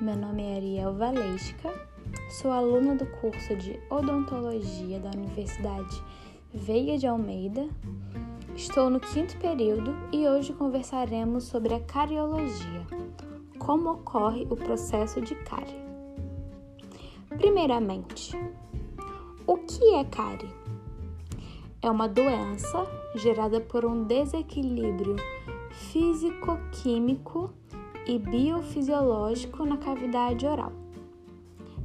meu nome é Ariel Valesca, sou aluna do curso de Odontologia da Universidade Veiga de Almeida. Estou no quinto período e hoje conversaremos sobre a cariologia, como ocorre o processo de cárie. Primeiramente, o que é cárie? É uma doença gerada por um desequilíbrio físico-químico e biofisiológico na cavidade oral,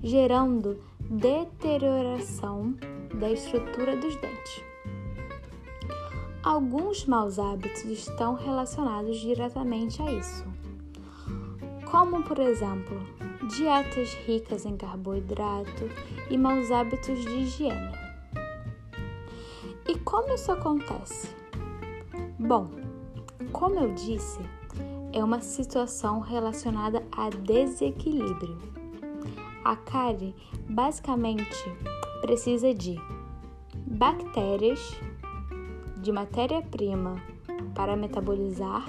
gerando deterioração da estrutura dos dentes. Alguns maus hábitos estão relacionados diretamente a isso, como, por exemplo, dietas ricas em carboidrato e maus hábitos de higiene. E como isso acontece? Bom, como eu disse, é uma situação relacionada a desequilíbrio. A cárie basicamente precisa de bactérias, de matéria-prima para metabolizar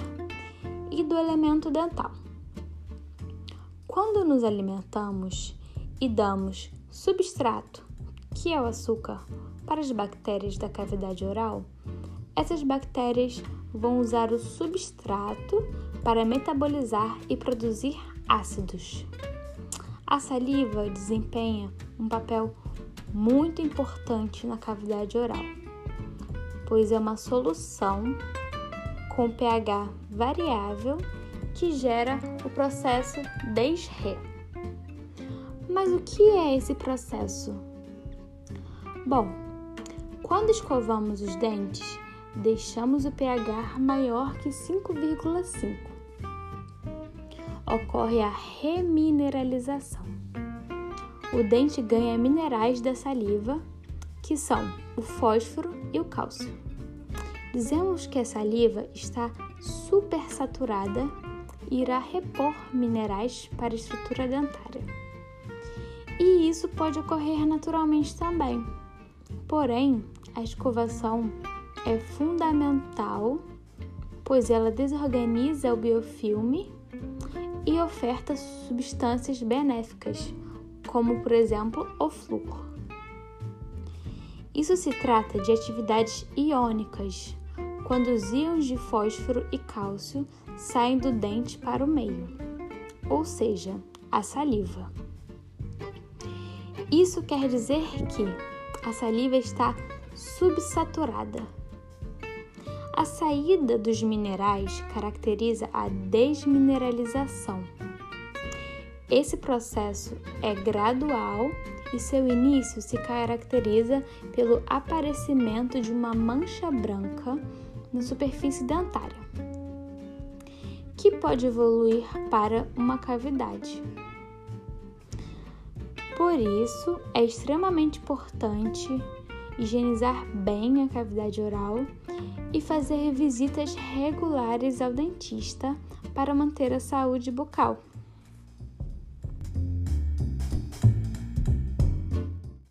e do elemento dental. Quando nos alimentamos e damos substrato, que é o açúcar, para as bactérias da cavidade oral, essas bactérias vão usar o substrato para metabolizar e produzir ácidos. A saliva desempenha um papel muito importante na cavidade oral, pois é uma solução com pH variável que gera o processo DES-RE. Mas o que é esse processo? Bom, quando escovamos os dentes, deixamos o pH maior que 5,5 ocorre a remineralização. O dente ganha minerais da saliva, que são o fósforo e o cálcio. Dizemos que a saliva está supersaturada e irá repor minerais para a estrutura dentária. E isso pode ocorrer naturalmente também. Porém, a escovação é fundamental, pois ela desorganiza o biofilme e oferta substâncias benéficas, como por exemplo o flúor. Isso se trata de atividades iônicas, quando os íons de fósforo e cálcio saem do dente para o meio, ou seja, a saliva. Isso quer dizer que a saliva está subsaturada a saída dos minerais caracteriza a desmineralização. Esse processo é gradual e seu início se caracteriza pelo aparecimento de uma mancha branca na superfície dentária, que pode evoluir para uma cavidade. Por isso, é extremamente importante higienizar bem a cavidade oral e fazer visitas regulares ao dentista para manter a saúde bucal.